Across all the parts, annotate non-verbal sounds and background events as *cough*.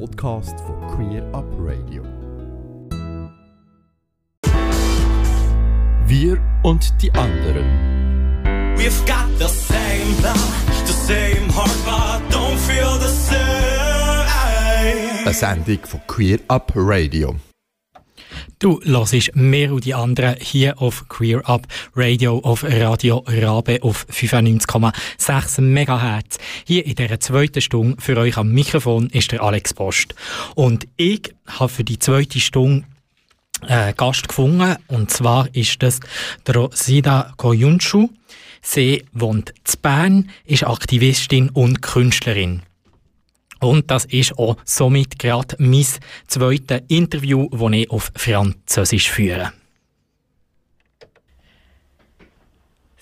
Podcast von Queer Up Radio. Wir und die anderen. We've got the same blood, the same heart, but don't feel the same. Eine Sendung von Queer Up Radio. Du hörst mehr und die anderen hier auf Queer Up Radio auf Radio Rabe auf 95,6 MHz. Hier in dieser zweiten Stunde für euch am Mikrofon ist der Alex Post. Und ich habe für die zweite Stunde äh, Gast gefunden. Und zwar ist das der Rosida Koyunshu. Sie wohnt in Bern, ist Aktivistin und Künstlerin. Und das ist auch somit gerade mein zweites Interview, das ich auf Französisch führe.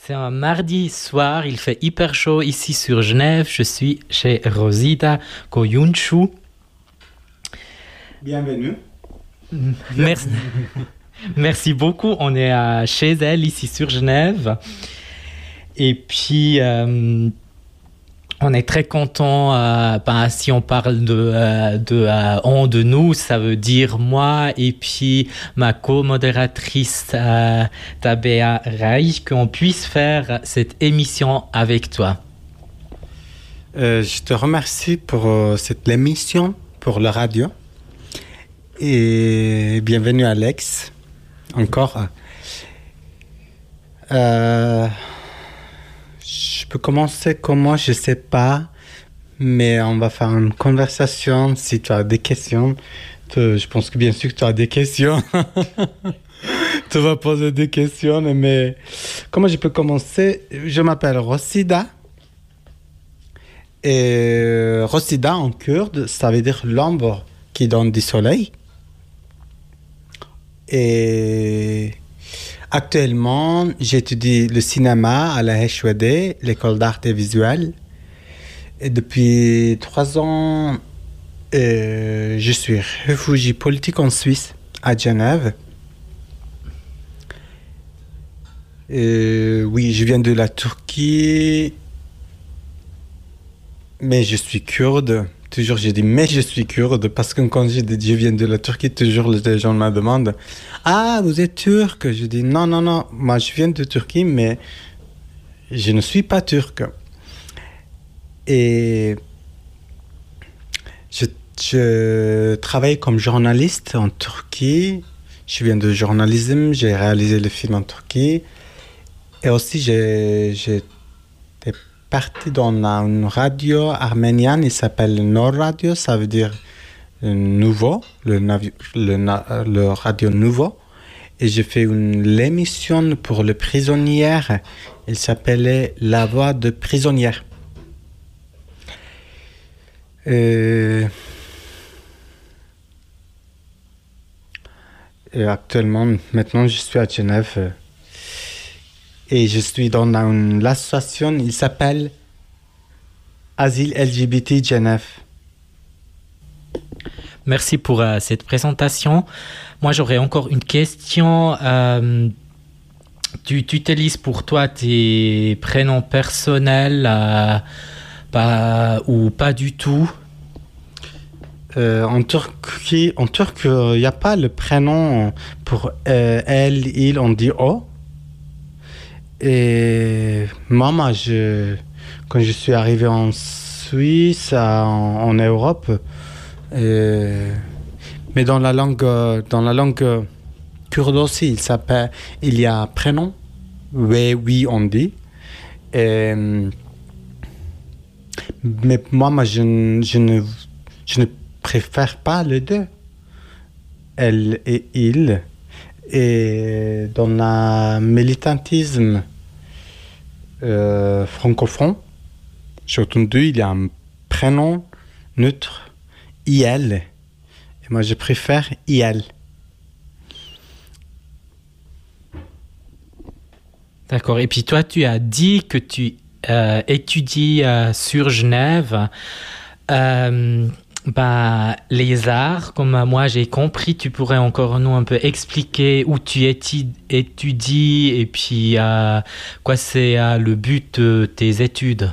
C'est un mardi soir, il fait hyper chaud ici sur Genève. Je suis chez Rosida Koyunshu. Bienvenue. Merci. Merci beaucoup. On est chez elle ici sur Genève. Et puis, euh, on est très content. Euh, ben, si on parle de, euh, de euh, on de nous, ça veut dire moi et puis ma co-modératrice Tabea Rai, qu'on puisse faire cette émission avec toi. Je te remercie pour cette émission, pour la radio. Et bienvenue Alex, encore. Je peux commencer comment, je sais pas, mais on va faire une conversation si tu as des questions. Je pense que bien sûr que tu as des questions. *laughs* tu vas poser des questions, mais comment je peux commencer? Je m'appelle Rosida. Et Rosida en kurde, ça veut dire l'ombre qui donne du soleil. Et actuellement, j'étudie le cinéma à la HWD, l'école d'art et visuel. Et depuis trois ans, euh, je suis réfugié politique en Suisse, à Genève. Euh, oui, je viens de la Turquie, mais je suis kurde. Toujours, j'ai dit, mais je suis kurde, parce que quand je viens de la Turquie, toujours les gens me demandent, ah, vous êtes turc Je dis, non, non, non, moi je viens de Turquie, mais je ne suis pas turc. Et je, travaille comme journaliste en Turquie. Je viens de journalisme, j'ai réalisé le film en Turquie. Et aussi, j'ai parti dans une radio arménienne, il s'appelle Nord Radio, ça veut dire euh, nouveau, le, le, euh, le radio nouveau. Et j'ai fait une l'émission pour les prisonnières, il s'appelait La voix de prisonnière. Et... Et actuellement, maintenant, je suis à Genève. Et je suis dans une association, il s'appelle Asile LGBT Genève. Merci pour euh, cette présentation. Moi, j'aurais encore une question. Euh, tu, tu utilises pour toi tes prénoms personnels euh, pas, ou pas du tout? En Turquie, en turc, il n'y a pas le prénom pour elle, il, on dit O. Et moi, quand je suis arrivé en Suisse, en, Europe, mais dans la langue, dans la langue kurde aussi, il il y a un prénom, oui, oui, on dit. Mais moi, moi je, je ne, je ne préfère pas les deux. Elle et il. Et dans le militantisme euh, francophone, j'ai entendu, il y a un prénom neutre, IL. Et moi, je préfère IL. D'accord. Et puis toi, tu as dit que tu euh, étudies euh, sur Genève euh, bah, les arts. Comme moi, j'ai compris, tu pourrais encore nous un peu expliquer où tu étudies et puis euh, quoi c'est euh, le but de tes études?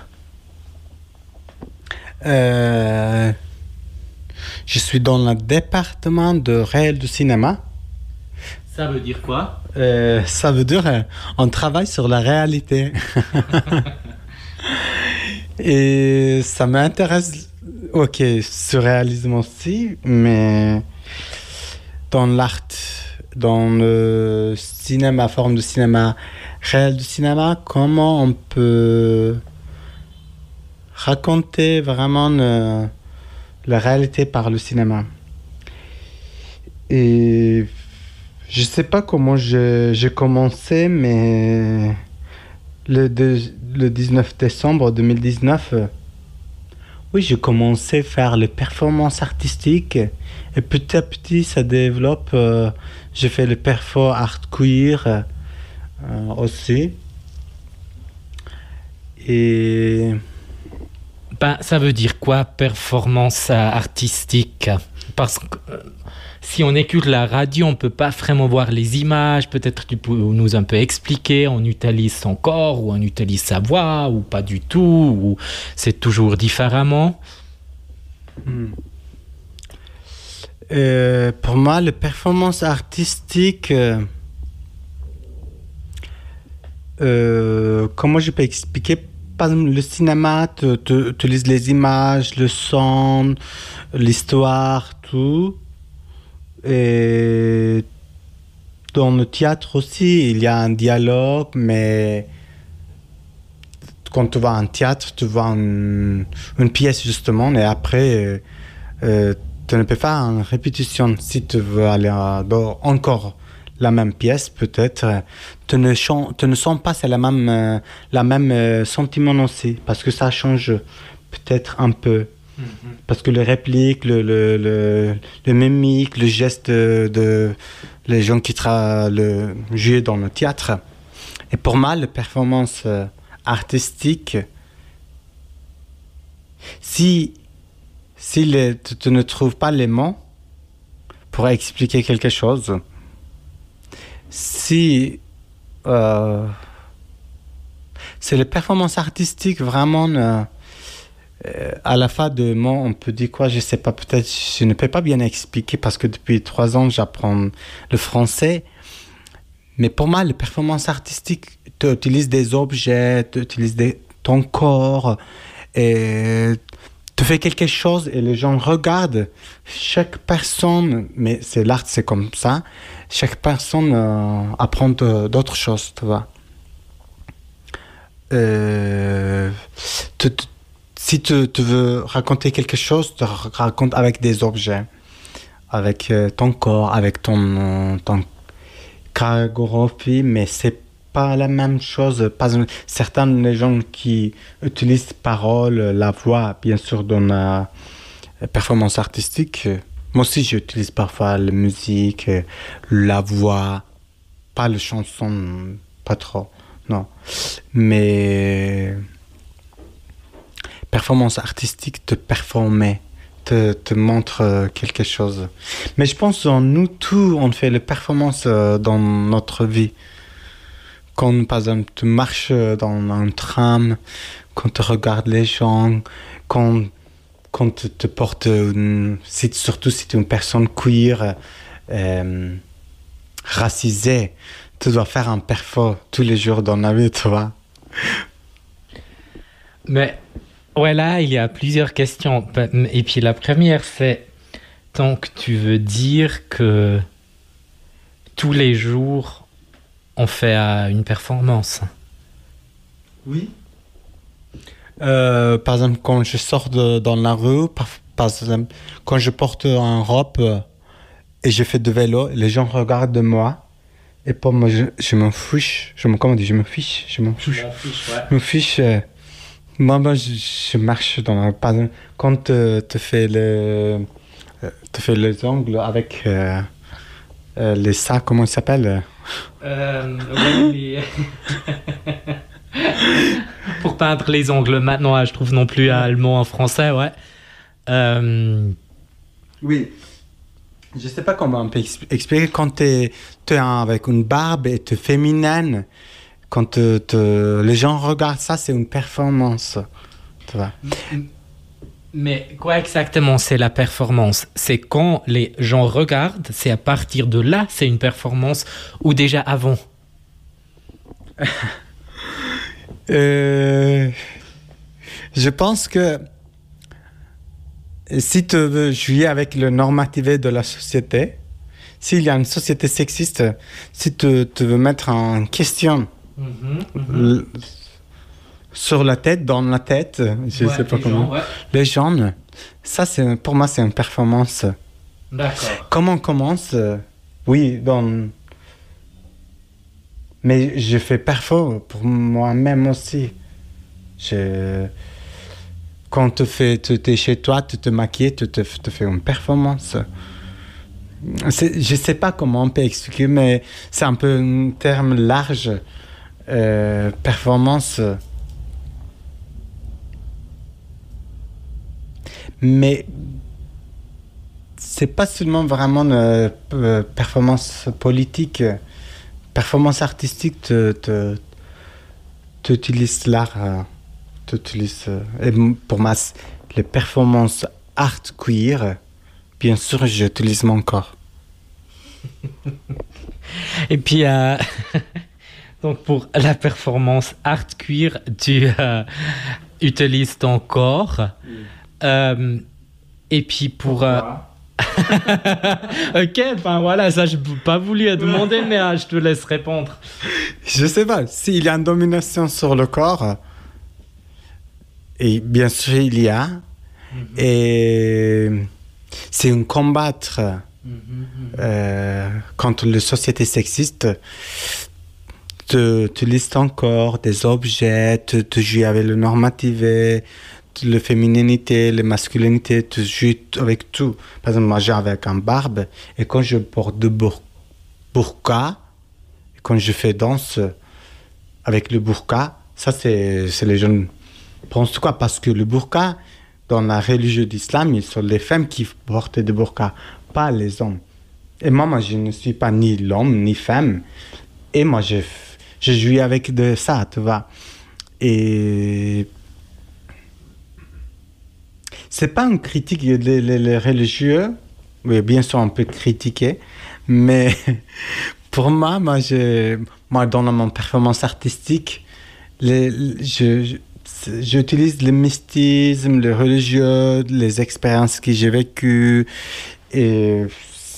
Euh, Je suis dans le département de réel du cinéma. Ça veut dire quoi? Euh, ça veut dire on travaille sur la réalité. *laughs* Et ça m'intéresse, ok, surréalisme aussi, mais dans l'art, dans le cinéma, forme de cinéma, réel du cinéma, comment on peut raconter vraiment la réalité par le cinéma? Et je sais pas comment j'ai commencé, mais le, le 19 décembre 2019, euh, oui, j'ai commencé à faire les performances artistiques. Et petit à petit, ça développe. euh, j'ai fait le perfo art queer euh, aussi. Et Ben, ça veut dire quoi, performance euh, artistique? Parce que si on écoute la radio, on peut pas vraiment voir les images. Peut-être tu peux nous un peu expliquer. On utilise son corps ou on utilise sa voix ou pas du tout ou c'est toujours différemment? Euh, pour moi, la performance artistique, euh, euh, comment je peux expliquer? Par le cinéma te, te- utilise les images, le son, l'histoire, tout. Et dans le théâtre aussi, il y a un dialogue, mais quand tu vas en théâtre, tu vois une, pièce justement, et après, euh, euh, tu ne peux pas en répétition. Si tu veux aller à- dans encore la même pièce, peut-être, tu ne, tu ne sens pas la même, euh, la même sentiment aussi, parce que ça change peut-être un peu. Parce que les répliques, le, le, le, mimique, le geste de, les gens qui tra le dans le théâtre. Et pour moi, la performance euh, artistique, si, si tu, ne trouves pas les mots pour expliquer quelque chose, si euh, c'est les performances artistiques vraiment euh, euh, à la fin de mots, on peut dire quoi, je sais pas, peut-être je ne peux pas bien expliquer parce que depuis trois ans j'apprends le français. Mais pour moi, les performances artistiques, tu utilises des objets, tu utilises ton corps, et tu fais quelque chose et les gens regardent. Chaque personne, mais c'est l'art, c'est comme ça, chaque personne euh, apprend d'autres choses, tu vois. Euh, si tu, veux raconter quelque chose, tu ra- racontes avec des objets, avec euh, ton corps, avec ton, euh, ton chorégraphie, mais c'est pas la même chose. Pas, certains les gens qui utilisent parole, la voix, bien sûr, dans la performance artistique. euh, Moi aussi, j'utilise parfois la musique, la voix, pas les chansons, pas trop, non. Mais performance artistique, te performer, te, te montre euh, quelque chose. Mais je pense en nous tous, on fait les performances euh, dans notre vie. Quand, par exemple, tu marches euh, dans un tram, quand tu regardes les gens, quand, quand tu te portes, une- surtout si tu es une personne queer, euh, racisée, tu dois faire un perfo tous les jours dans la vie, tu vois. Mais ouais, là, il y a plusieurs questions. Ben, Et puis la première, c'est donc tu veux dire que tous les jours, on fait euh, une performance. Oui. Euh, par exemple, quand je sors de- dans la rue, par, par exemple, quand je porte un robe euh, et je fais de vélo, les gens regardent de moi. Et pour moi, je, je m'en fiche. Je me, comment on dit Je me fiche. Je m'en fiche. Je me fiche. Moi, moi, je, je marche dans la. Quand tu te fais le. euh, te fais les ongles avec euh, euh, les sacs, comment ils s'appellent? Euh, les- *laughs* Pour peindre les ongles, maintenant, je trouve non plus un mot en français, ouais. Euh, Oui. Je sais pas comment on peut expl- expliquer quand tu es, avec une barbe et tu es féminine, quand te- te- les gens regardent ça, c'est une performance. Tu vois. Mais quoi exactement c'est la performance? C'est quand les gens regardent, c'est à partir de là, c'est une performance ou déjà avant? *laughs* Euh, je pense que si tu veux jouer avec le normativé de la société, s'il y a une société sexiste, si tu, tu veux mettre en question l- sur la tête, dans la tête, je Ouais, sais pas les comment, gens, ouais. les gens, ça c'est pour moi c'est une performance. D'accord. Comment on commence euh, Oui, dans... Mais je fais perfo pour moi-même aussi. Je... Quand tu fais, tu es chez toi, tu te maquilles, tu te, fais une performance. Je sais pas comment on peut expliquer, mais c'est un peu un terme large. Euh, performance. Mais c'est pas seulement vraiment une euh, p- performance politique, euh, performance artistique, tu utilises l'art, euh, tu utilises, euh, et pour moi, les performances art queer, euh, bien sûr, j'utilise mon corps. *laughs* Et puis, euh, *laughs* donc pour la performance art cuir, tu euh, utilises ton corps. Euh, et puis pour... euh, *laughs* ok, ben voilà, ça je n'ai pas voulu te demander, mais je te laisse répondre. Je sais pas, s'il y a une domination sur le corps, et bien sûr il y a, et c'est un combattre euh, contre les sociétés sexistes. Tu utilises ton corps, des objets, tu, tu joues avec le normativé, le fémininité, la masculinité, tu joues avec tout. Par exemple, moi j'ai avec un barbe, et quand je porte de bur- burqa, quand je fais danse avec le burqa, ça c'est c'est les jeunes pensent quoi? Parce que le burqa, dans la religion d'islam, ils sont les femmes qui portent des burqa, pas les hommes. Et moi, moi je ne suis pas ni l'homme ni femme. Et moi, je, je joue avec de ça, tu vois. Et c'est pas une critique les religieux. Oui, bien sûr, on peut critiquer, mais *laughs* pour moi, moi, je, moi, dans mon performance artistique, je, j'utilise le mystisme, le religieux, les expériences que j'ai vécues, et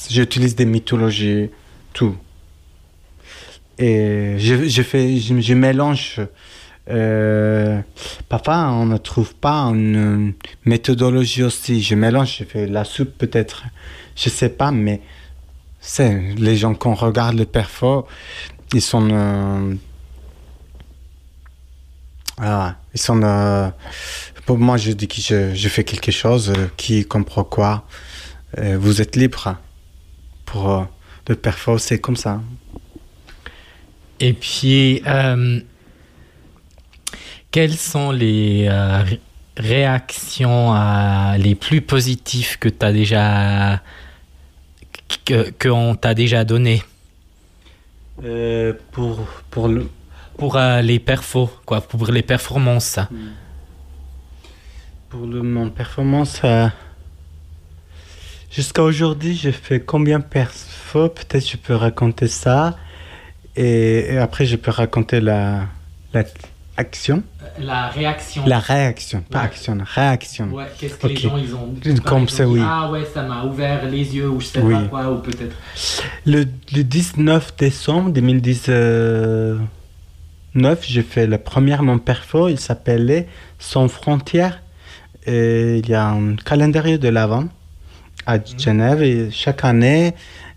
j'utilise des mythologies, tout. Et je, je fais, je, je mélange. Euh, parfois, on ne trouve pas une méthodologie aussi. Je mélange, je fais la soupe peut-être, je sais pas, mais c'est les gens qu'on regarde le perfo, ils sont, euh, ah, ils sont. euh, pour moi, je dis que je, je fais quelque chose, qui comprend quoi. Vous êtes libre pour le perfo, c'est comme ça. Et puis, euh, quelles sont les euh, ré- réactions euh, les plus positives que tu as déjà que qu'on t'a déjà donné Euh, pour, pour le, pour les perfos quoi pour les performances. Pour le, mon performance, jusqu'à aujourd'hui, j'ai fait combien de perfos? Peut-être je peux raconter ça. Et, et après, je peux raconter la, la action. la réaction La réaction, pas Ouais. action, réaction. ouais qu'est-ce que les gens ils ont Comme ils ont ça, dit, oui. ah ouais ça m'a ouvert les yeux ou je sais Oui. pas quoi ou peut-être Le, le 19 décembre 2019, j'ai fait le premier mon perfo. Il s'appelait Sans frontières. Et il y a un calendrier de l'Avent à Genève. Et chaque année,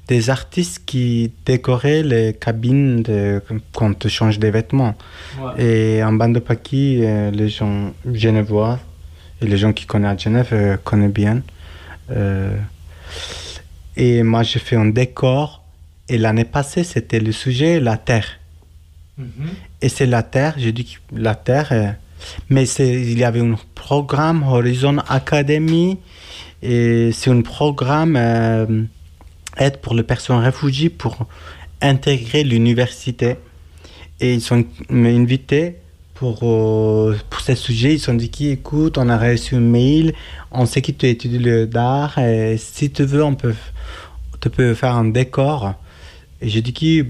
des artistes qui décoraient les cabines de, quand on change des vêtements. ouais. Et en bande de Paki, euh, les gens genevois et les gens qui connaissent à Genève euh, connaissent bien. Euh, et moi, j'ai fait un décor. Et l'année passée, c'était le sujet la Terre. Mhm. Et c'est la Terre, dis que la Terre. euh, mais il y avait un programme Horizon Academy. Et c'est un programme aide pour les personnes réfugiées pour intégrer l'université. Et ils sont invités pour, euh, pour ces sujets. Ils ont dit qui écoute, on a reçu un mail, on sait que tu étudies le d'art et si tu veux, on peut, tu peux faire un décor. Et j'ai dit qui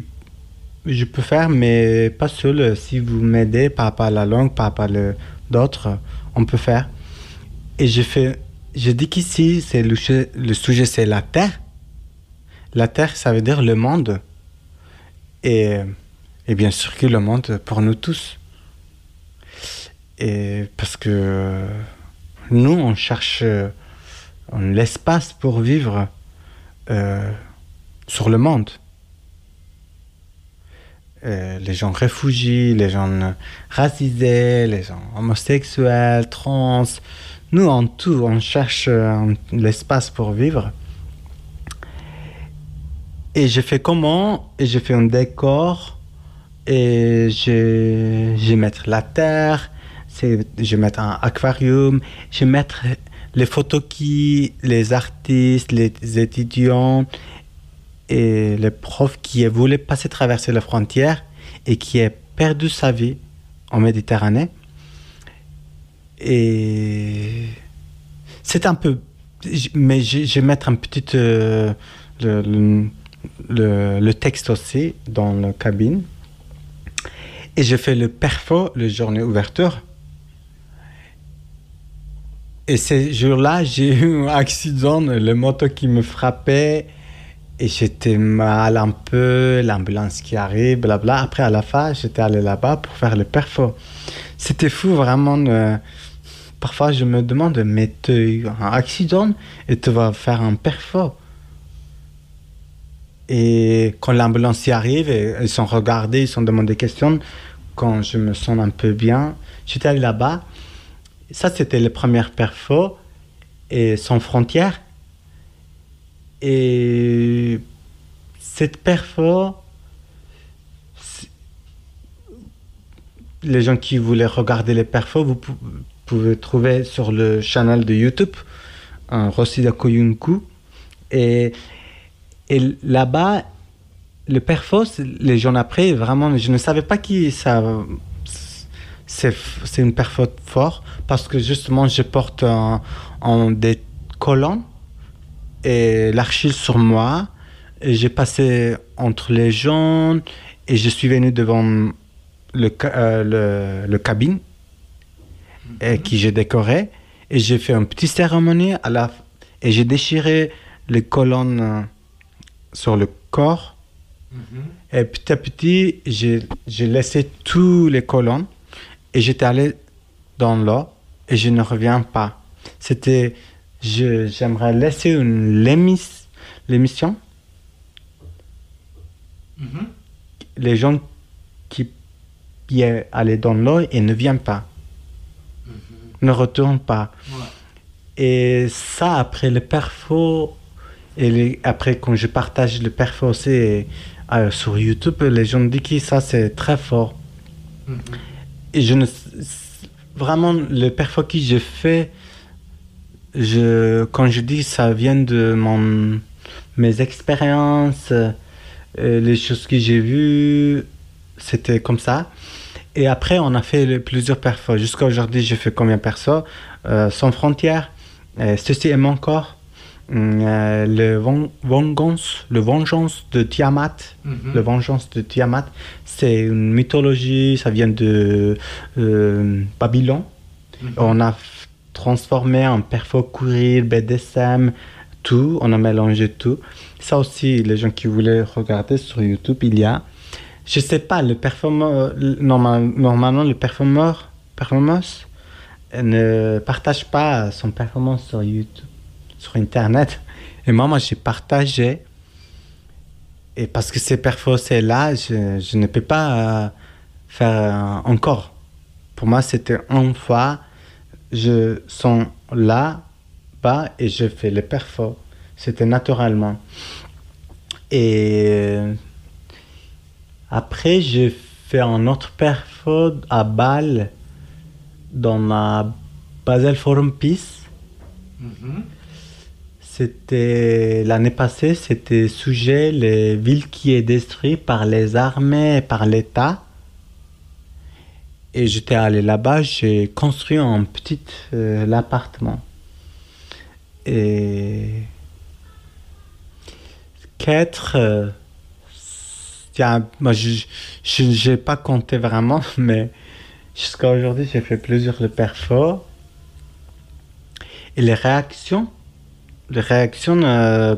je peux faire, mais pas seul. Si vous m'aidez par rapport à la langue, par rapport à d'autres, on peut faire. Et j'ai fait, j'ai dit qu'ici, le sujet, c'est la terre. La terre, ça veut dire le monde. Et, et bien sûr que le monde pour nous tous. Et parce que nous, on cherche l'espace pour vivre euh, sur le monde. Euh, les gens réfugiés, les gens racisés, les gens homosexuels, trans. Nous, en tout, on cherche euh, l'espace pour vivre. Et j'ai fait comment? Et j'ai fait un décor. Et je, je mettre la terre. Je vais mettre un aquarium. Je vais mettre les photos qui, les artistes, les étudiants et les profs qui voulaient passer traverser la frontière et qui a perdu sa vie en Méditerranée. Et c'est un peu. Mais je, vais mettre un petit. euh, le- le texte aussi dans la cabine. Et j'ai fait le perfo, le journée ouverture. Et ce jour-là, j'ai eu un accident, le moto qui me frappait. Et j'étais mal un peu, l'ambulance qui arrive, blabla. Après, à la fin, j'étais allé là-bas pour faire le perfo. C'était fou, vraiment. euh, parfois, je me demande, mais tu as eu un accident et tu vas faire un perfo? Et quand l'ambulance y arrive, ils sont regardés, ils sont demandé des questions. Quand je me sens un peu bien, j'étais allé là-bas. Ça, c'était les premières perfos et sans frontières. Et cette perfo, les gens qui voulaient regarder les perfos, vous pou- pouvez trouver sur le channel de YouTube, un Rosida Koyunku. Et, et là-bas, le perfo, c'est- les gens après, vraiment, je ne savais pas qui ça. C'est c'est une perfo fort parce que justement, je porte un- un des collants et l'archive sur moi. Et j'ai passé entre les gens et je suis venu devant le, euh, le, le cabine et qui j'ai décoré. Et j'ai fait une petite cérémonie à la, et j'ai déchiré les colonnes euh, sur le corps. Et petit à petit, j'ai laissé tous les colonnes et j'étais allé dans l'eau et je ne reviens pas. C'était, j'aimerais laisser une l'émis- l'émission. Les gens qui est allé dans l'eau et ne viennent pas, ne retournent pas. Et ça, après le perfo, et les- après quand je partage le aussi euh, sur YouTube, les gens disent que ça c'est très fort. Et je ne vraiment le perfo que j'ai fait, je quand je dis ça vient de mon mes expériences, euh, les choses que j'ai vues, c'était comme ça. Et après, on a fait le- plusieurs perfos. Jusqu'à aujourd'hui, j'ai fait combien de perfos Euh, Sans frontières, Ceci est mon corps, euh, le Ven- Vengeance, le Vengeance de Tiamat. Le Vengeance de Tiamat, c'est une mythologie, ça vient de euh, Babylone. On a transformé en perfo courir, BDSM, tout, on a mélangé tout. Ça aussi, les gens qui voulaient regarder sur YouTube, il y a. Je sais pas, le performeur, normal- normalement, le performeur, performance euh, ne partage pas son performance sur YouTube, sur Internet. Et moi, moi, j'ai partagé. Et parce que ces perfos, c'est là, je, je ne peux pas euh, faire euh, encore. Pour moi, c'était une fois, je sens là, bas, et je fais le perfo. C'était naturellement. Et euh, après, j'ai fait un autre perfo à Bâle, dans ma Basel Forum Peace. C'était l'année passée, c'était sujet les villes qui est détruites par les armées et par l'État. Et j'étais allé là-bas, j'ai construit un petit euh, appartement. Et quatre, euh, moi je n'ai pas compté vraiment, *laughs* mais jusqu'à aujourd'hui j'ai fait plusieurs perfos. Et les réactions, les réactions, euh,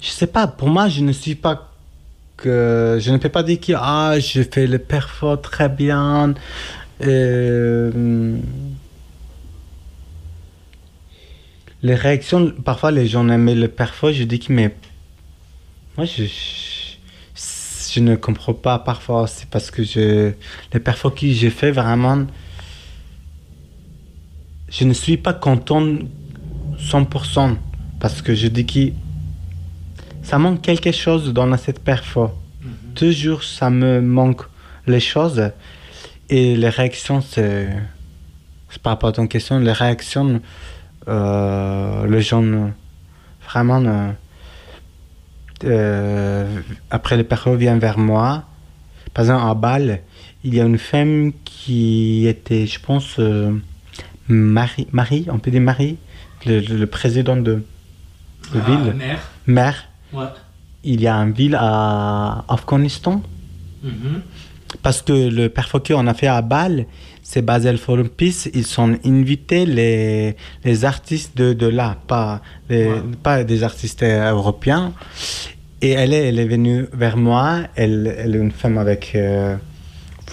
je sais pas, pour moi je ne suis pas que je ne peux pas dire que ah, j'ai fait le perfo très bien. Euh, les réactions, parfois les gens aimaient le perfo, je dis que mais moi je, je, ne comprends pas parfois, c'est parce que je, les perfos que j'ai fait vraiment, je ne suis pas content 100% parce que je dis que ça manque quelque chose dans cette perfo. Mm Toujours, ça me manque les choses. Et les réactions, c'est. Par rapport à ton question, les réactions, euh, les gens, vraiment, euh, euh, après les perfos viennent vers moi. Par exemple, à Bâle, il y a une femme qui était, je pense, euh, Marie, Marie, on peut dire Marie, le, le président de, de Ah, ville. Maire. Ouais. il y a une ville à Afghanistan. Mhm. Parce que le perfo qu'on a fait à Bâle, c'est Basel Forum Peace. Ils sont invités les, les artistes de, de là, pas, les- Ouais. pas des artistes européens. Et elle est, elle est venue vers moi. Elle, elle est une femme avec euh,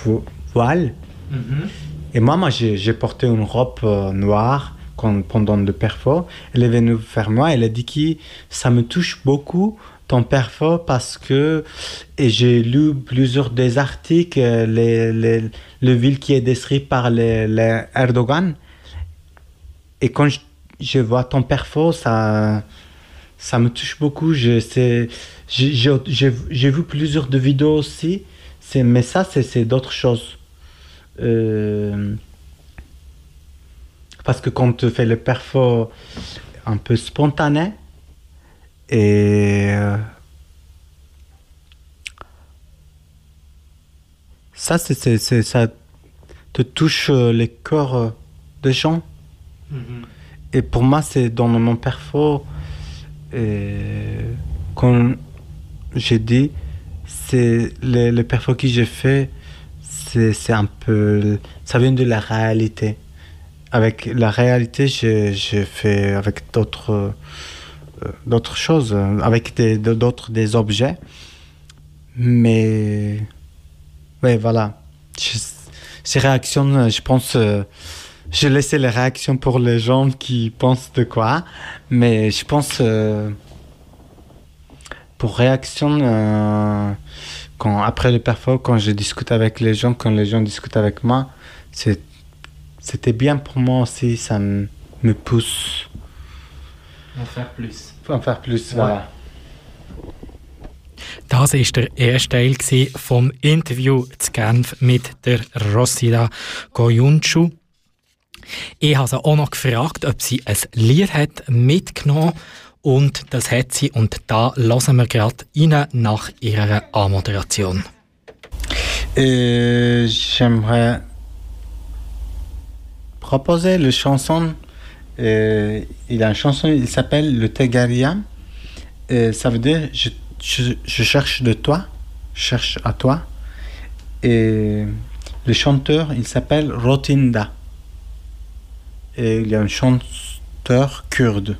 vo- voile. Mhm. Et moi, moi j'ai j'ai porté une robe euh, noire quand- pendant le perfo. Elle est venue vers moi, elle a dit que ça me touche beaucoup ton perfo parce que j'ai lu plusieurs des articles, les, les, le ville qui est décrit par les, Erdogan. Et quand je, vois ton perfo, ça, ça me touche beaucoup. J'ai- vu plusieurs de vidéos aussi, mais ça, c'est d'autres choses. Euh, parce que quand tu fais le perfo un peu spontané, et euh, ça, c'est, ça te touche les corps des gens. Mhm. Et pour moi, c'est dans mon perfo, et quand j'ai dit, c'est le, le perfo que j'ai fait, c'est, c'est un peu, ça vient de la réalité. Avec la réalité, j'ai, fait avec d'autres, euh, choses, avec d'autres des objets. Mais, ouais, voilà. Je- ces réactions, euh, je pense, euh, je laissais les réactions pour les gens qui pensent de quoi, mais je pense pour réaction quand après le perfo, quand je discute avec les gens, quand les gens discutent avec moi, c'est c'était bien pour moi aussi, ça me, me pousse En faire plus. en faire plus. Ouais. Voilà. Das war der erste Teil vom Interview zu Genf mit der Rossida Goyunchu. Ich habe sie auch noch gefragt, ob sie ein Lied hat mitgenommen und das hat sie und da hören wir gerade rein nach ihrer Anmoderation. Et j'aimerais proposer le chanson. euh, il a une chanson, il s'appelle Le Tegaria. Et ça veut dire je, cherche de toi, cherche à toi. Et le chanteur, il s'appelle Rotinda. Il y a un chanteur kurde.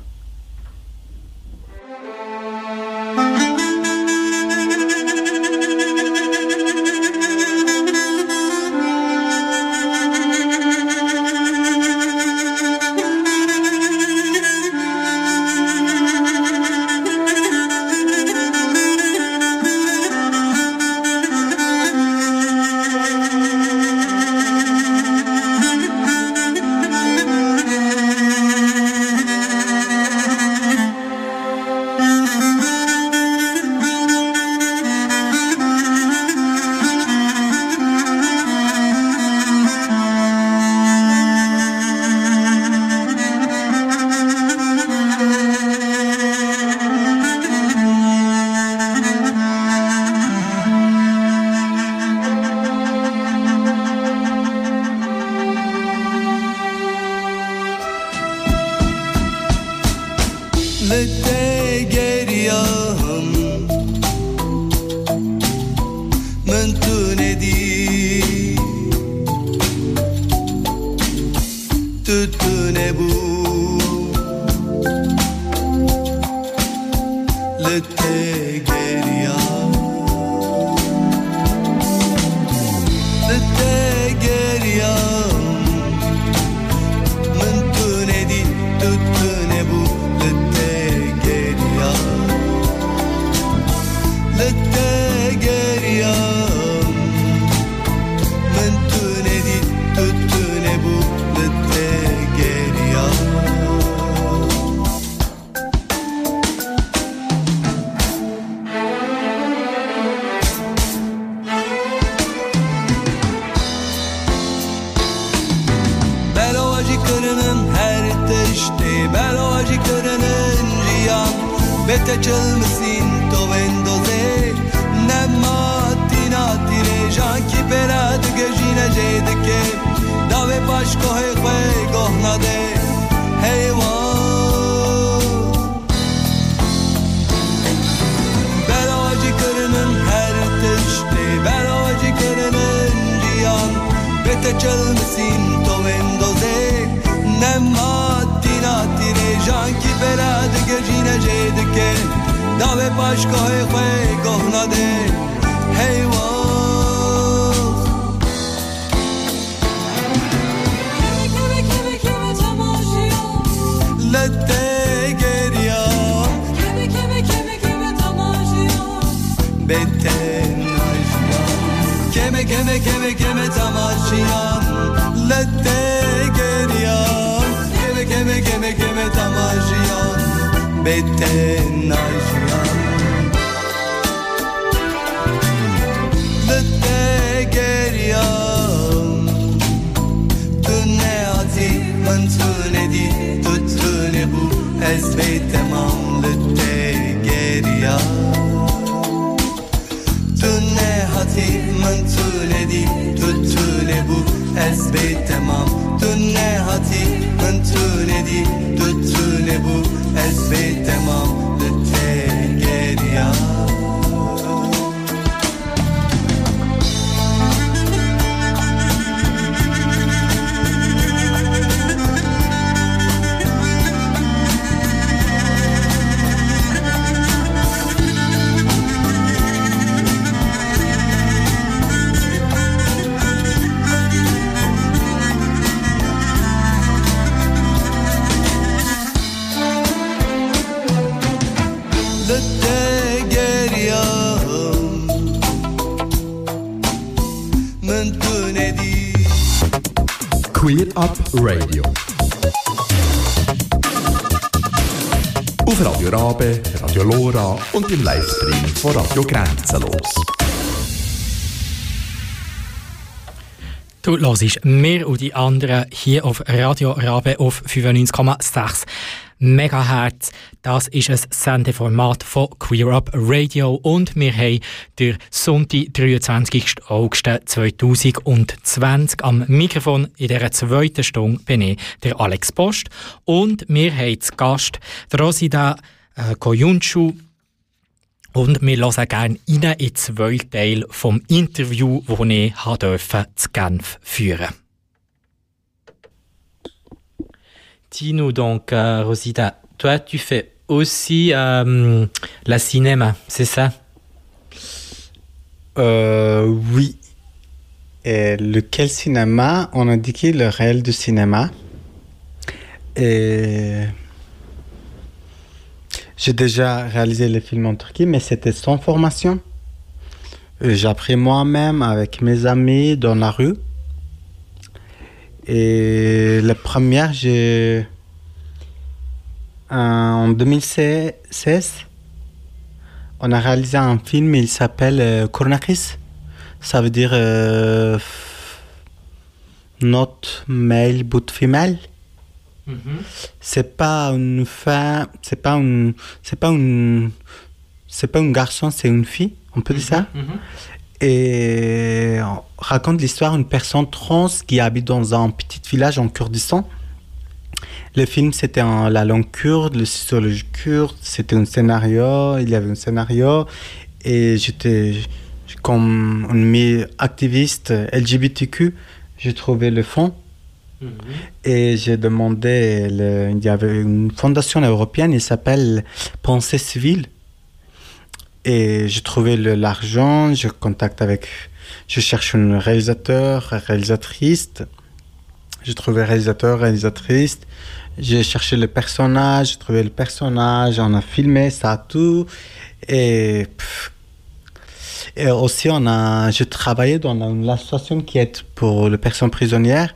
başka hayat. Und im Livestream von Radio Grenzenlos. Du hörst mir und die anderen hier auf Radio Rabe auf 95,6 Megahertz. Das ist ein Sendeformat von Queer Up Radio und wir haben den Sonntag, 23. August 2020 am Mikrofon in dieser zweiten Stunde bin ich, der Alex Post und wir haben zu Gast Rosida äh, Koyunchu und wir hören gerne rein in zwei Teil vom Interview, das ich durfte, zu Genf führen Dis-nous donc, euh, Rosita, toi tu fais aussi euh, la cinéma, c'est ça? Euh, Oui. Et lequel cinéma? On a dit le réel du cinéma. Et j'ai déjà réalisé les films en Turquie, mais c'était sans formation. J'ai appris moi-même avec mes amis dans la rue. Et la première, j'ai. En 2016, on a réalisé un film, il s'appelle euh, Ça veut dire euh, Not Male but Female. C'est pas une femme, c'est pas une, c'est pas une, c'est pas un garçon, c'est une fille, on peut dire ça. Mhm, mhm. Et on raconte l'histoire d'une personne trans qui habite dans un petit village en Kurdistan. Le film, c'était en la langue kurde, le sociologie kurde, c'était un scénario, il y avait un scénario, et j'étais comme un activiste LGBTQ, j'ai trouvé le fond. Et j'ai demandé, il y avait une fondation européenne, il s'appelle Pensée civile. Et j'ai trouvé l'argent, je contacte avec, je cherche un réalisateur, réalisatrice. J'ai trouvé réalisateur, réalisatrice. J'ai cherché le personnage, j'ai trouvé le personnage, on a filmé ça tout. Et, et aussi, j'ai travaillé dans une association qui est pour les personnes prisonnières.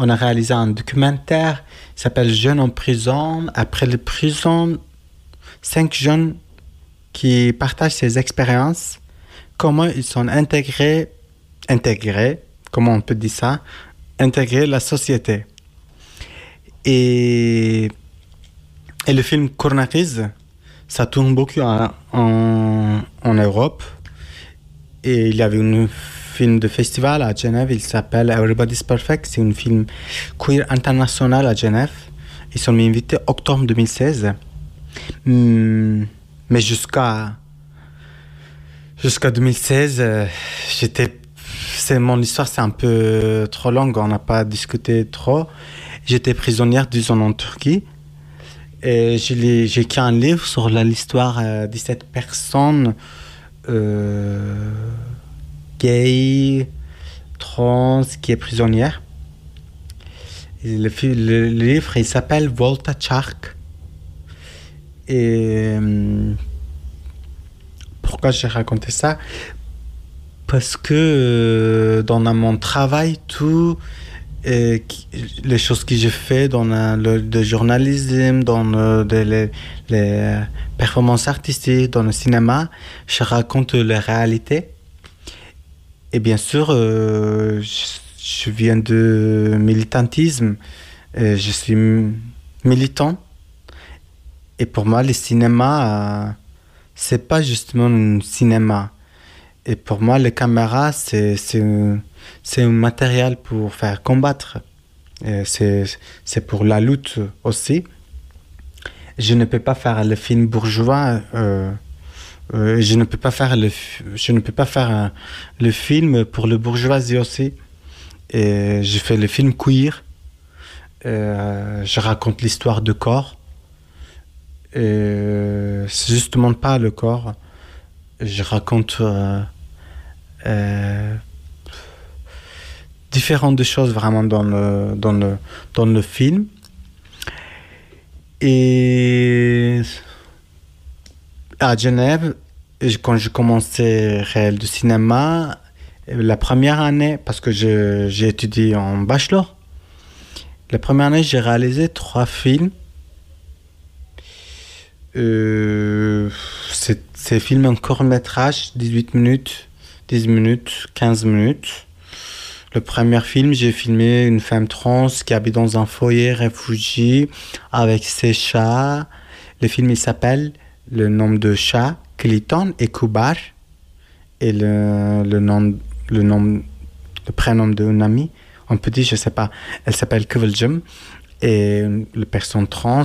On a réalisé un documentaire qui s'appelle Jeunes en prison. Après les prisons, cinq jeunes qui partagent ces expériences, comment ils sont intégrés, intégrés, comment on peut dire ça, intégrer la société. Et, le film Cornarise, ça tourne beaucoup en, en, Europe. Et il y avait un film de festival à Genève, il s'appelle Everybody's Perfect. C'est un film queer international à Genève. Ils sont invités octobre 2016. Hmm, mais jusqu'à jusqu'à 2016, euh, j'étais. C'est mon histoire, c'est un peu trop longue. On n'a pas discuté trop. J'étais prisonnière deux ans en Turquie. Et j'ai écrit un livre sur l'histoire euh, de cette personne euh, gay, trans, qui est prisonnière. Le, livre, il s'appelle Volta Chark. Et hum, pourquoi j'ai raconté ça? Parce que euh, dans mon travail, tout, euh, les choses que j'ai fait dans euh, le, journalisme, dans euh, les, les performances artistiques, dans le cinéma, je raconte la réalité. Et bien sûr, euh, je, viens de militantisme, euh, je suis militant. Et pour moi, le cinéma, euh, c'est pas justement un cinéma. Et pour moi, les caméras, c'est un, matériel pour faire combattre. C'est pour la lutte aussi. Je ne peux pas faire le film bourgeois. Euh, je ne peux pas faire le je ne peux pas faire un- le film pour le bourgeoisie aussi. Et je fais le film queer. Euh, je raconte l'histoire de corps. Et c'est justement pas le corps. Je raconte euh, euh, différentes choses vraiment dans le, dans le, dans le film. Et à Genève, quand j'ai commencé réel de cinéma, la première année, parce que j'ai étudié en bachelor, la première année, j'ai réalisé trois films. Euh, c'est films en court métrage, 18 minutes, 10 minutes, 15 minutes. Le premier film, j'ai filmé une femme trans qui habite dans un foyer réfugié avec ses chats. Le film, il s'appelle Le nom de chat, Clinton et Kubar. Et le, le nom, le nom, le prénom d'une amie, on peut dire, je sais pas, elle s'appelle Kıvılcım. Et le personne trans,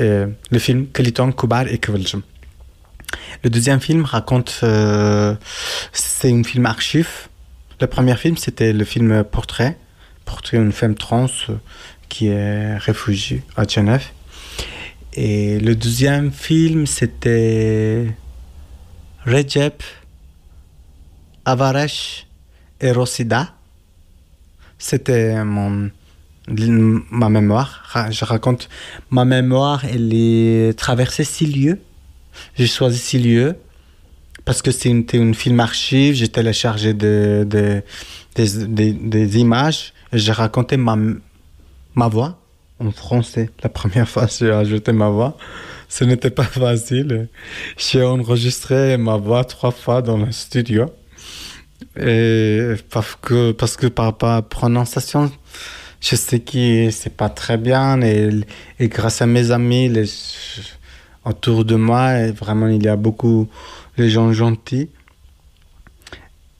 euh, le film Clinton, Kubar et Kıvılcım. Le deuxième film raconte, euh, c'est un film archive. Le premier film, c'était le film Portrait, portrait d'une femme trans euh, qui est réfugiée à Genève. Et le deuxième film, c'était Recep, Avaresh et Rosida. C'était mon ma mémoire. Je raconte ma mémoire. Elle est traversée six lieux. J'ai choisi six lieux parce que c'était une, film archive. J'ai téléchargé de, de- des, des- images. J'ai raconté ma, ma voix en français. La première fois, j'ai ajouté ma voix. Ce n'était pas *laughs* facile. J'ai enregistré ma voix trois fois dans le studio. Parce que, parce que par la prononciation, je sais que c'est pas très bien. Et, grâce à mes amis les, autour de moi, vraiment, il y a beaucoup de gens gentils.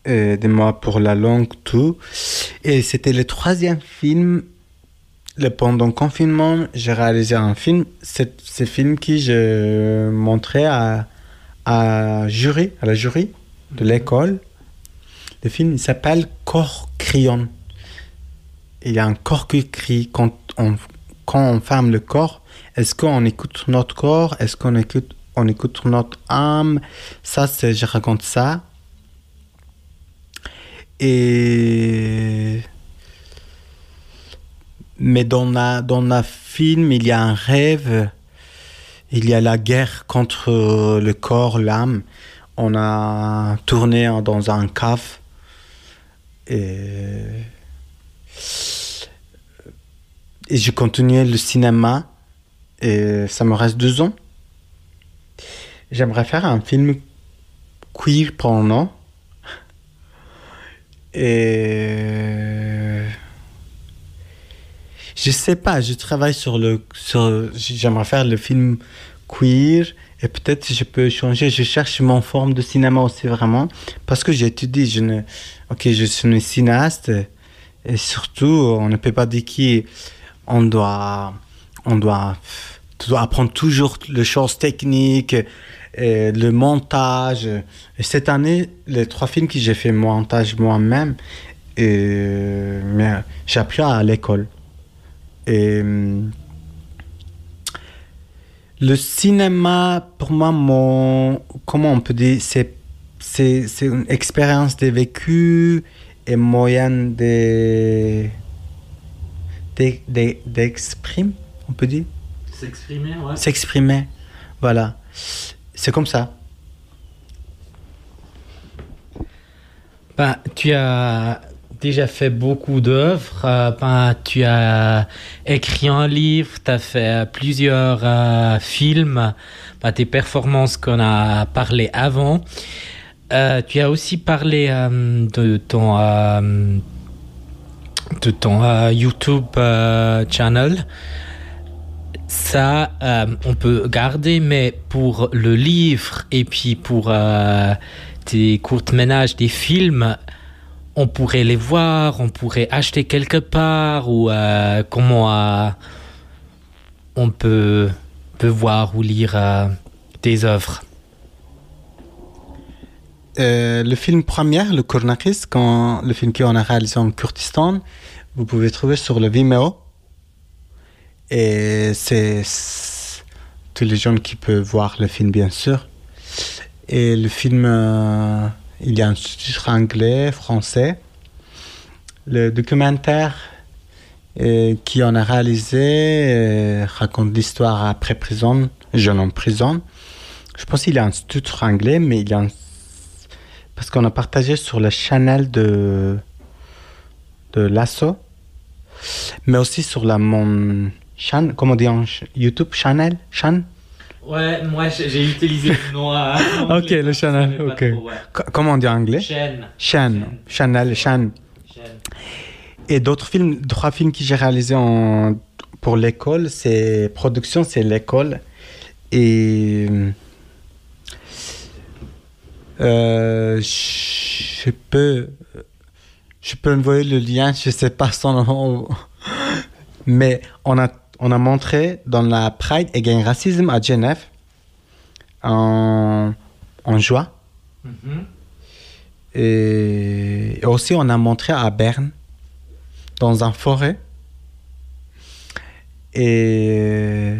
Et de moi pour la langue, tout. Et c'était le troisième film le, pendant le confinement, j'ai réalisé un film. C'est ce film que je montrais à, à, jury, à la jury de l'école. Le film il s'appelle Corps crayon. Il y a un corps qui crie quand on, quand on ferme le corps. Est-ce qu'on écoute notre corps? Est-ce qu'on écoute, on écoute notre âme? Ça, c'est, je raconte ça. Et mais dans la, film, il y a un rêve, il y a la guerre contre le corps, l'âme. On a tourné dans un cave et, et je continué le cinéma et ça me reste deux ans. J'aimerais faire un film queer pendant et je sais pas, je travaille sur le. Sur, j'aimerais faire le film queer et peut-être je peux changer. Je cherche mon forme de cinéma aussi vraiment parce que j'étudie. Je ne, ok, je suis un cinéaste et surtout on ne peut pas dire qu'on doit, on doit, doit apprendre toujours les choses techniques. Le montage. Et cette année, les trois films que j'ai fait montage moi-même, et, j'ai appris à l'école. Et le cinéma, pour moi, mon, comment on peut dire, c'est, c'est, c'est une expérience de vécu et moyen de, d'exprimer, on peut dire? S'exprimer, ouais. S'exprimer, voilà. C'est comme ça. Ben, tu as déjà fait beaucoup d'œuvres. Euh, ben, tu as écrit un livre, tu as fait plusieurs euh, films, ben, tes performances qu'on a parlé avant. Euh, tu as aussi parlé euh, de ton, euh, de ton euh, YouTube channel. Ça, on peut garder, mais pour le livre et puis pour tes courtes ménages, des films, on pourrait les voir, on pourrait acheter quelque part ou euh, comment euh, on peut, voir ou lire euh, des œuvres le film première, le Kournakis, quand le film qu'on a réalisé en Kurdistan, vous pouvez trouver sur le Vimeo. Et c'est tous les gens qui peuvent voir le film, bien sûr. Et le film, il y a un sous-titre anglais, français. Le documentaire euh, qui on a réalisé euh, raconte l'histoire après prison, jeune en prison. Je pense qu'il y a un sous-titre anglais, mais il y a un parce qu'on a partagé sur le channel de, de l'ASSO, mais aussi sur la mon chan, comment on dit en YouTube channel, chan, Ouais, moi j'ai utilisé le nom. *laughs* Ok, le channel, ok. Co- comment on dit en anglais, Chaîne. Chan, channel, chan. Et d'autres films, trois films que j'ai réalisés en, pour l'école, c'est production, c'est l'école. Et euh, je peux, je peux envoyer le lien, je sais pas son nom, *laughs* mais on a, on a montré dans la Pride Against Racism à Genève en, en juin. Mhm. Et aussi, on a montré à Berne, dans un forêt. Et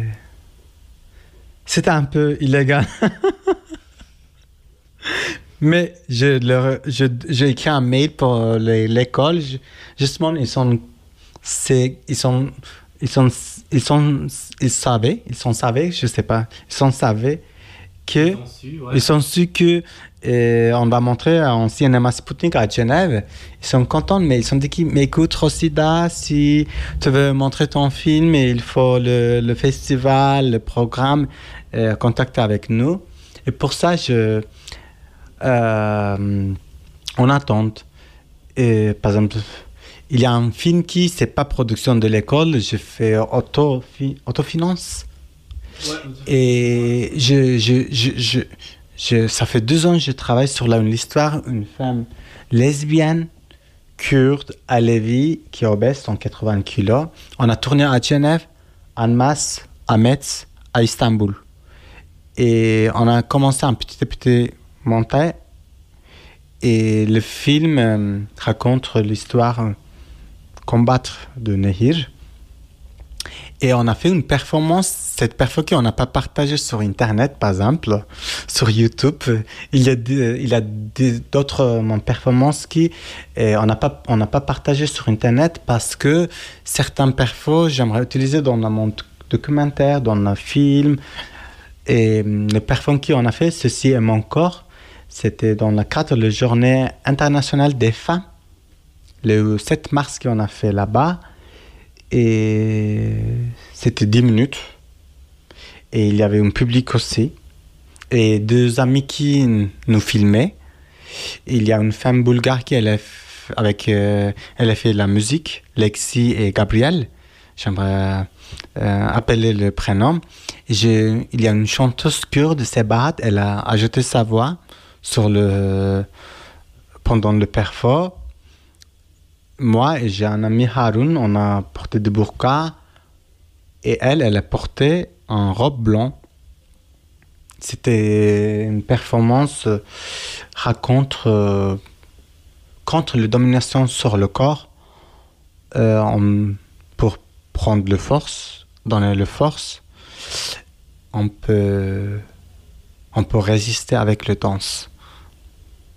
c'était un peu illégal. *laughs* Mais je leur, je, j'ai écrit un mail pour les- l'école. Justement, ils sont, c'est, ils sont, ils sont, ils sont, ils savaient, ils sont savés, je sais pas, ils sont savés que ils sont sûrs que euh, on va montrer en cinéma Sputnik à Genève. Ils sont contents, mais ils sont dit qu'ils- mais écoute Rosida, si tu veux montrer ton film, il faut le, le festival, le programme, euh, contacter avec nous. Et pour ça, je, euh, on attend. Et, par exemple, il y a un film qui, c'est pas production de l'école, je fais auto, autofinance. Et je, je, je, je, ça fait deux ans que je travaille sur l'histoire d'une femme lesbienne kurde à Lévis qui est obèse, 180 kilos. On a tourné à Genève, à Masse, à Metz, à Istanbul. Et on a commencé un petit à petit monter. Et le film euh, raconte l'histoire combattre de Nehir. Et on a fait une performance, cette performance qu'on n'a pas partagée sur Internet, par exemple, sur YouTube. Il y a, d'autres euh, performances qui euh, on n'a pas, on pas partagé sur Internet parce que certains perfos, j'aimerais utiliser dans mon doc- documentaire, dans un film. Et euh, les performances qu'on a fait, ceci est mon corps. C'était dans le cadre de la journée internationale des femmes, le 7 mars qu'on a fait là-bas. Et c'était 10 minutes. Et il y avait un public aussi. Et deux amis qui nous filmaient. Il y a une femme bulgare qui elle a, avec, euh, elle a fait la musique, Lexi et Gabriel. J'aimerais euh, appeler le prénom. Il y a une chanteuse kurde, Sebat, elle a ajouté sa voix sur le, pendant le perfort moi j'ai un ami Haroun, on a porté des burqas et elle, elle a porté un robe blanc. C'était une performance euh, raconte euh, contre la domination sur le corps euh, pour prendre le force, donner le force. On peut, on peut résister avec le danse.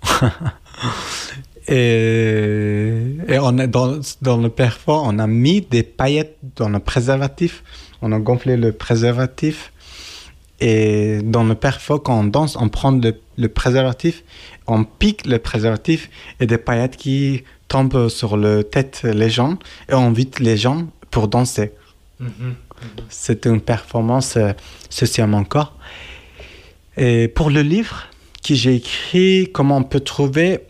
*laughs* Et, et on est dans, dans le perfort, on a mis des paillettes dans le préservatif. On a gonflé le préservatif. Et dans le perfort, quand on danse, on prend le, le préservatif, on pique le préservatif et des paillettes qui tombent sur la tête les gens et on invite les gens pour danser. C'était une performance euh, mon corps. Et pour le livre que j'ai écrit, comment on peut trouver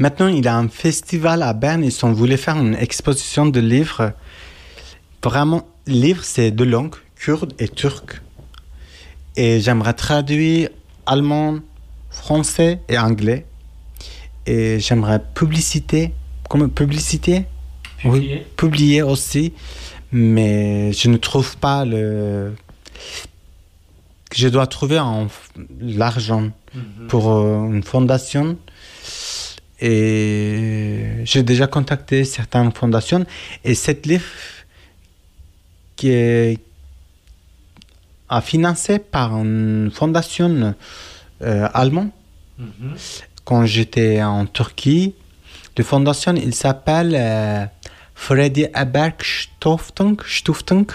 Maintenant, il a un festival à Berne. Ils ont voulu faire une exposition de livres. Vraiment, livre, c'est deux langues, kurde et turc. Et j'aimerais traduire allemand, français et anglais. Et j'aimerais publicité, comme publicité, oui, publier aussi. Mais je ne trouve pas le. Je dois trouver l'argent pour euh, une fondation. Et j'ai déjà contacté certaines fondations. Et cette livre qui est a financé par une fondation euh, allemande quand j'étais en Turquie. La fondation, il s'appelle euh, Freddy Aberg Stiftung. Stiftung.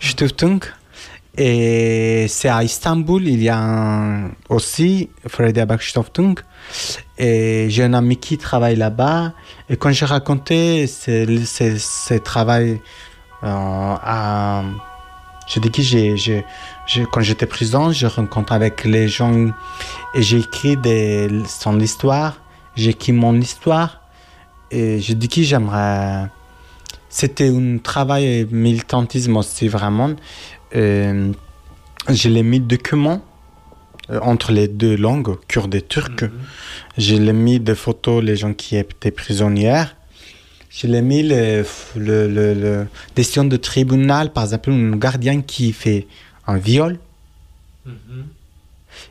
Stiftung. Et c'est à Istanbul, il y a un- aussi Freddy Aberg Stiftung. Et j'ai un ami qui travaille là-bas. Et quand j'ai raconté ce, travail euh. Je dis que j'ai, quand j'étais prison, je rencontre avec les gens et j'ai écrit son histoire, j'ai écrit mon histoire. Et je dis que j'aimerais. C'était un travail militantisme aussi, vraiment. Euh, je l'ai mis document entre les deux langues, kurde et turc. Je l'ai mis des photos les gens qui étaient prisonnières. Je l'ai mis le, le, le, le décision de tribunal, par exemple, un gardien qui fait un viol.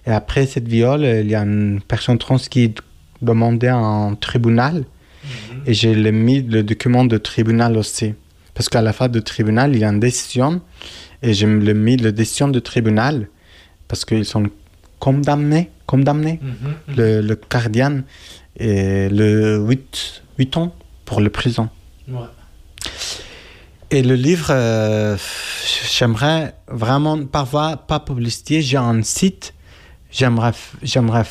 Et après cette viol, il y a une personne trans qui demandait un tribunal. Et je l'ai mis le document de tribunal aussi. Parce qu'à la fin du tribunal, il y a une décision. Et je l'ai mis la décision de tribunal. Parce qu'ils sont condamnés, condamnés le, le gardien et le 8, 8 ans pour le prison. Et le livre, euh, j'aimerais vraiment, parfois, pas publicité, j'ai un site, j'aimerais, j'aimerais,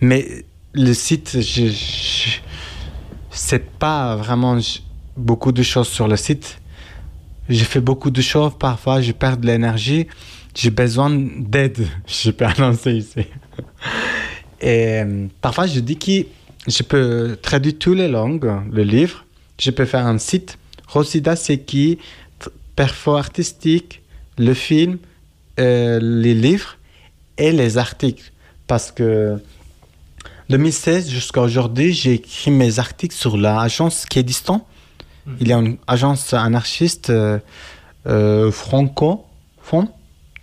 mais le site, je, je- c'est pas vraiment beaucoup de choses sur le site. Je fais beaucoup de choses, parfois je perds de l'énergie, j'ai besoin d'aide, *laughs* je peux annoncer ici. Et euh, parfois, je dis que je peux traduire toutes les langues, le livre. Je peux faire un site. Rosida, c'est qui? Perfo artistique, le film, euh, les livres et les articles. Parce que 2016 jusqu'à aujourd'hui, j'ai écrit mes articles sur l'agence Kédistan. Mhm. Il y a une agence anarchiste euh, euh, franco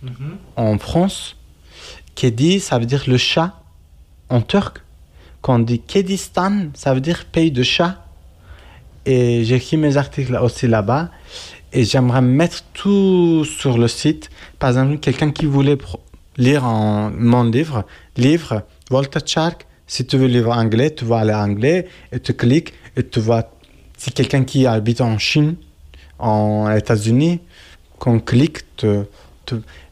Mhm. en France. Kédi, ça veut dire le chat en turc. Quand on dit Kédistan, ça veut dire pays de chat. Et j'ai écrit mes articles aussi là-bas. Et j'aimerais mettre tout sur le site. Par exemple, quelqu'un qui voulait lire mon livre, livre, Volta Shark, si tu veux lire en anglais, tu vas aller anglais et tu cliques et tu vois. Si quelqu'un qui habite en Chine, en États-Unis, qu'on clique, te-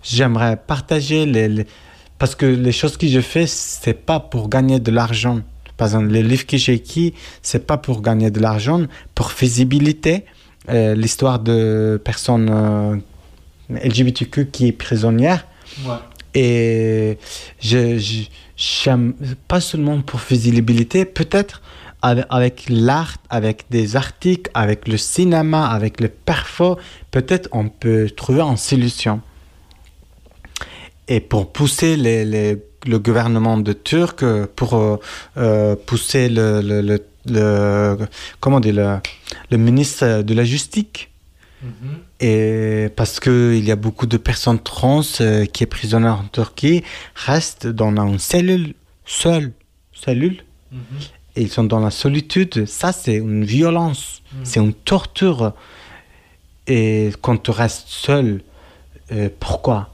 j'aimerais partager les, les- Parce que les choses que je fais, c'est pas pour gagner de l'argent. Par exemple, les livres que j'ai écrits, c'est pas pour gagner de l'argent, pour visibilité. euh, L'histoire de personnes euh, LGBTQ qui est prisonnière. Ouais. Et je, j'aime pas seulement pour visibilité, peut-être avec, avec l'art, avec des articles, avec le cinéma, avec le perfo, peut-être on peut trouver une solution. Et pour pousser les, les- le gouvernement de Turc, euh, pour euh, euh, pousser le, le, le, le- comment dire, le, ministre de la Justice, Mhm. et parce qu'il y a beaucoup de personnes trans euh, qui est prisonnières en Turquie, restent dans une cellule, seule cellule, Mhm. et ils sont dans la solitude. Ça, c'est une violence, Mhm. c'est une torture. Et quand tu restes seul, euh, pourquoi?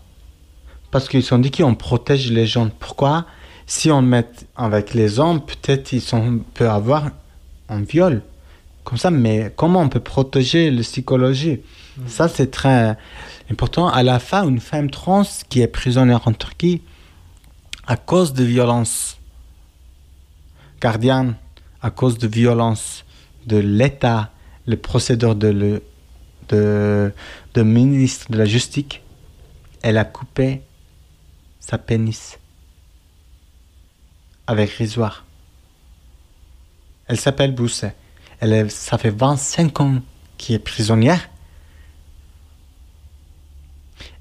Parce qu'ils sont dit qu'on protège les gens. Pourquoi? Si on met avec les hommes, peut-être ils sont, peut avoir un viol. Comme ça, mais comment on peut protéger la psychologie? Ça, c'est très important. À la fin, une femme trans qui est prisonnière en Turquie, à cause de violences gardiennes, à cause de violences de l'État, le procédure de le de, de ministre de la Justice, elle a coupé sa pénis avec risoir. Elle s'appelle Bousset. Elle ça fait 25 ans qu'elle est prisonnière.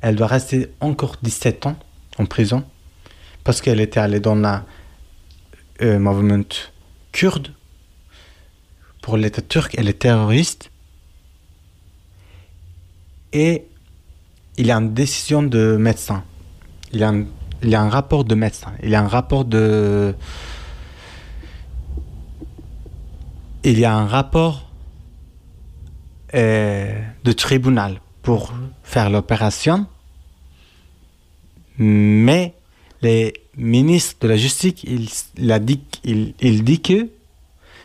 Elle doit rester encore 17 ans en prison parce qu'elle était allée dans la euh, mouvement kurde pour l'État turc. Elle est terroriste. Et il y a une décision de médecin. Il y a il y a un rapport de médecin. Il y a un rapport de... Il y a un rapport euh, de tribunal pour faire l'opération. Mais les ministres de la justice, il dit que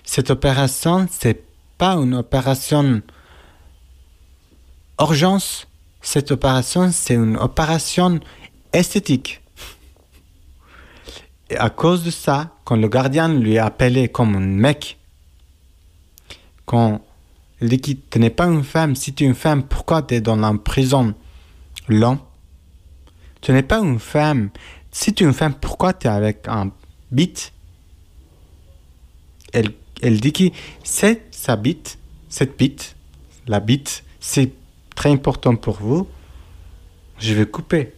cette opération, c'est pas une opération urgence. Cette opération, c'est une opération esthétique. Et à cause de ça, quand le gardien lui a appelé comme un mec, quand il dit que tu n'es pas une femme, si tu es une femme, pourquoi tu es dans la prison? L'homme Tu n'es pas une femme. Si tu es une femme, pourquoi tu es avec un bite? Elle, elle dit que c'est sa bite, cette bite, la bite, c'est très important pour vous. Je vais couper.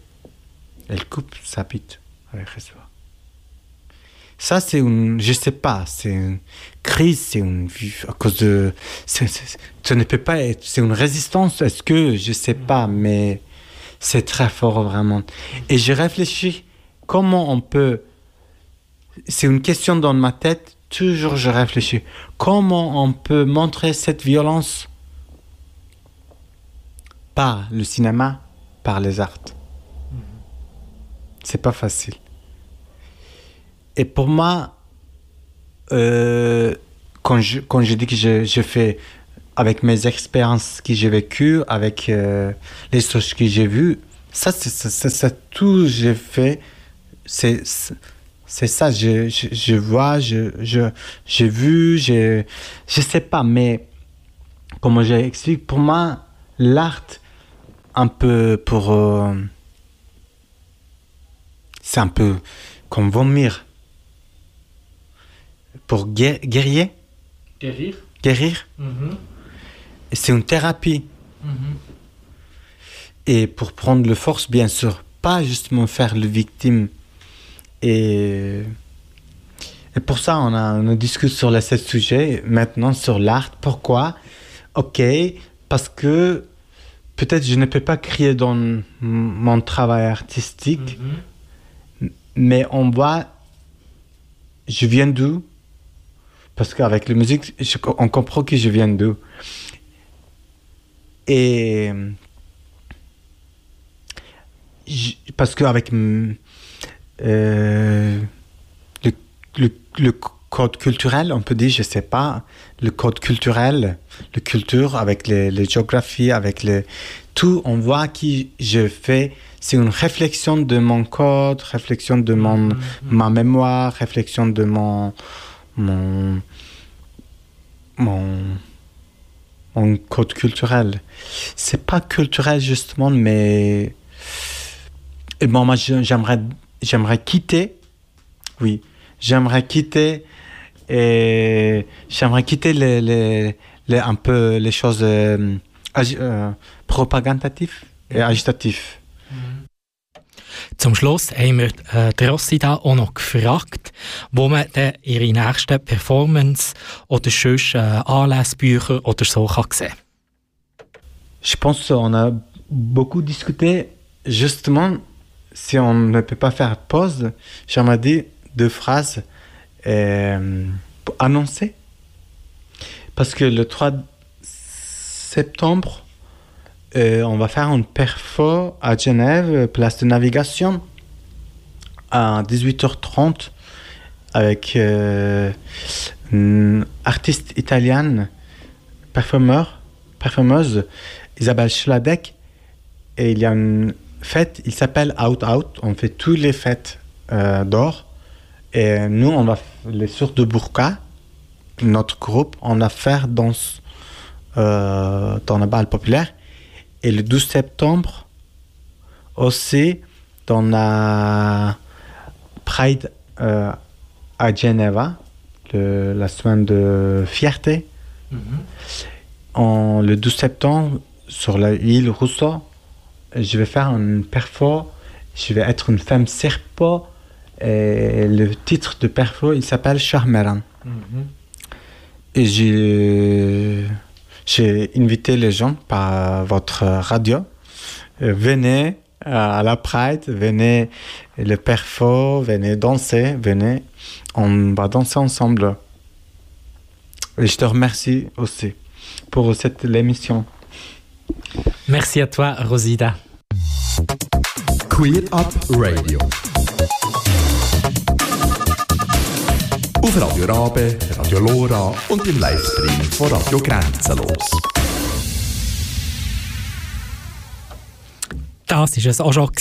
Elle coupe sa bite avec raison. Ça, c'est une, je sais pas, c'est une crise, c'est une, à cause de, ne peut pas être, c'est une résistance, est-ce que, je sais pas, mais c'est très fort vraiment. Et je réfléchis, comment on peut, c'est une question dans ma tête, toujours je réfléchis, comment on peut montrer cette violence par le cinéma, par les arts? C'est pas facile. Et pour moi, euh, quand, je, quand je dis que je, je fais avec mes expériences que j'ai vécues, avec euh, les choses que j'ai vues, ça, c'est ça, tout j'ai fait, c'est ça, je, je, je vois, je, je, j'ai vu, je, je sais pas, mais comme j'explique, pour moi, l'art, un peu pour. euh, c'est un peu comme vomir. Pour gué- guérir, Guérir. Mhm. c'est une thérapie. Mhm. Et pour prendre le force, bien sûr, pas justement faire le victime et Et pour ça, on, a, on discute sur les sept sujets, maintenant sur l'art. Pourquoi? Ok, parce que peut-être je ne peux pas crier dans mon travail artistique, mais on voit, je viens d'où? Parce qu'avec la musique, je- on comprend que je viens d'où. Et je- parce qu'avec euh, le, le, le code culturel, on peut dire, je sais pas, le code culturel, le culture avec les, les géographies, avec les, tout, on voit que je fais, c'est une réflexion de mon code, réflexion de mon, ma mémoire, réflexion de mon, mon, mon, code culturel. C'est pas culturel justement, mais bon, moi j'aimerais, j'aimerais quitter, oui, j'aimerais quitter et j'aimerais quitter les, un peu les choses euh, euh, propagandatives et agitatives. Zum Schluss haben wir äh, die Rossida auch noch gefragt, wo man dann ihre nächsten Performance oder sonst äh, Anlässbücher oder so kann sehen Je pense qu'on a beaucoup discuté justement si on ne peut pas faire pause, j'aimerais dire deux phrases euh, pour annoncer. Parce que le 3 septembre, euh, on va faire une perfo à Genève, place de navigation, à 18h30, avec euh, une artiste italienne, performeur, performeuse, Isabelle Schladek. Et il y a une fête, il s'appelle Out Out. On fait toutes les fêtes euh, d'or. Et nous, on va les sourds de Burqa, notre groupe, on va faire dans, euh, dans la balle populaire. Et le 12 septembre, aussi, dans la Pride euh, à Genève, la semaine de fierté. En, le 12 septembre, sur l'île Rousseau, je vais faire une perfo. Je vais être une femme serpo. Et le titre de perfo, il s'appelle Charmeran. Et j'ai, j'ai invité les gens par votre radio. Euh, venez à la Pride, venez le perfo, venez danser, venez. On va danser ensemble. Et je te remercie aussi pour cette émission. Merci à toi, Rosida. Queer Up Radio. Auf Radio Rabe, Radio Lora und im Livestream von Radio Grenzenlos. Das war es auch schon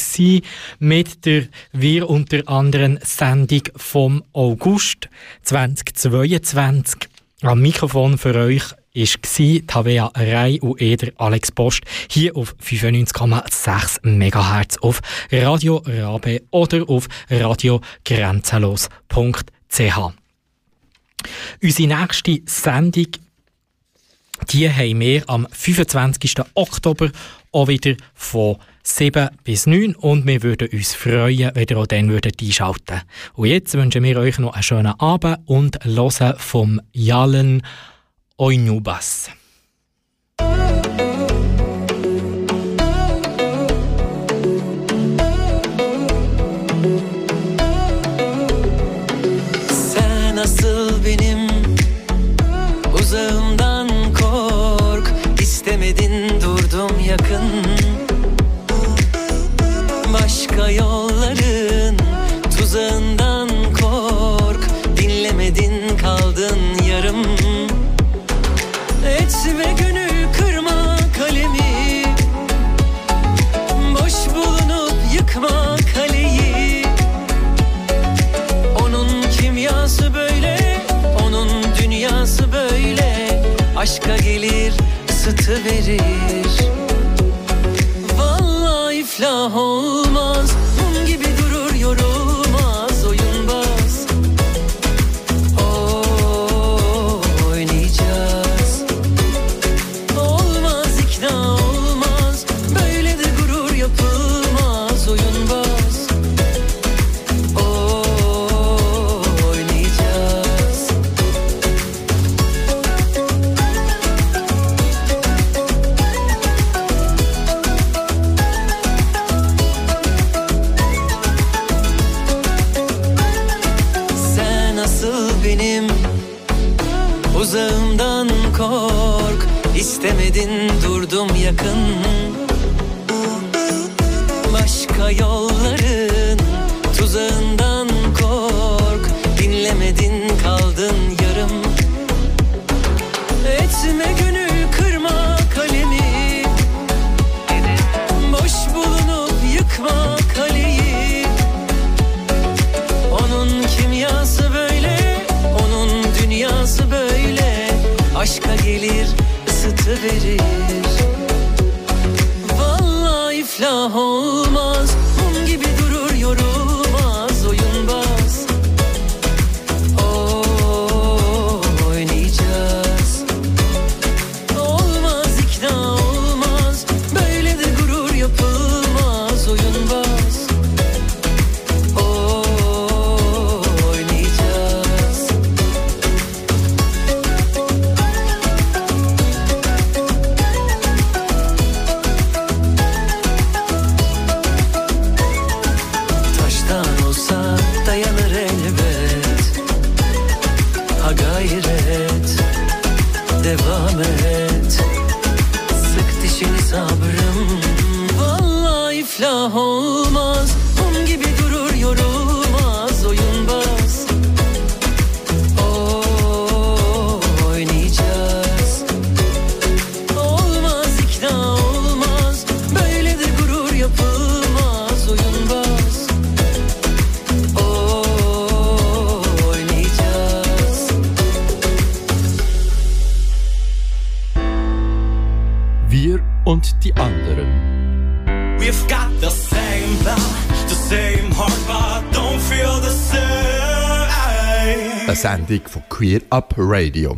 mit der Wir unter anderem Sendung vom August 2022. Am Mikrofon für euch war Tavea Rei und Eder Alex Post hier auf 95,6 MHz auf Radio Rabe oder auf radiogrenzenlos.ch. Unsere nächste Sendung die haben wir am 25. Oktober auch wieder von 7 bis 9 und wir würden uns freuen, wenn ihr auch dann würdet einschalten Und jetzt wünschen wir euch noch einen schönen Abend und hören vom Jalen Oinubas. Başka yolların tuzağından kork. Dinlemedin kaldın yarım. Etme günü kırma kalemi. Boş bulunup yıkma kaleyi. Onun kimyası böyle, onun dünyası böyle. Aşka gelir, ısıtı verir Oklahomans Sendung von Queer Up Radio.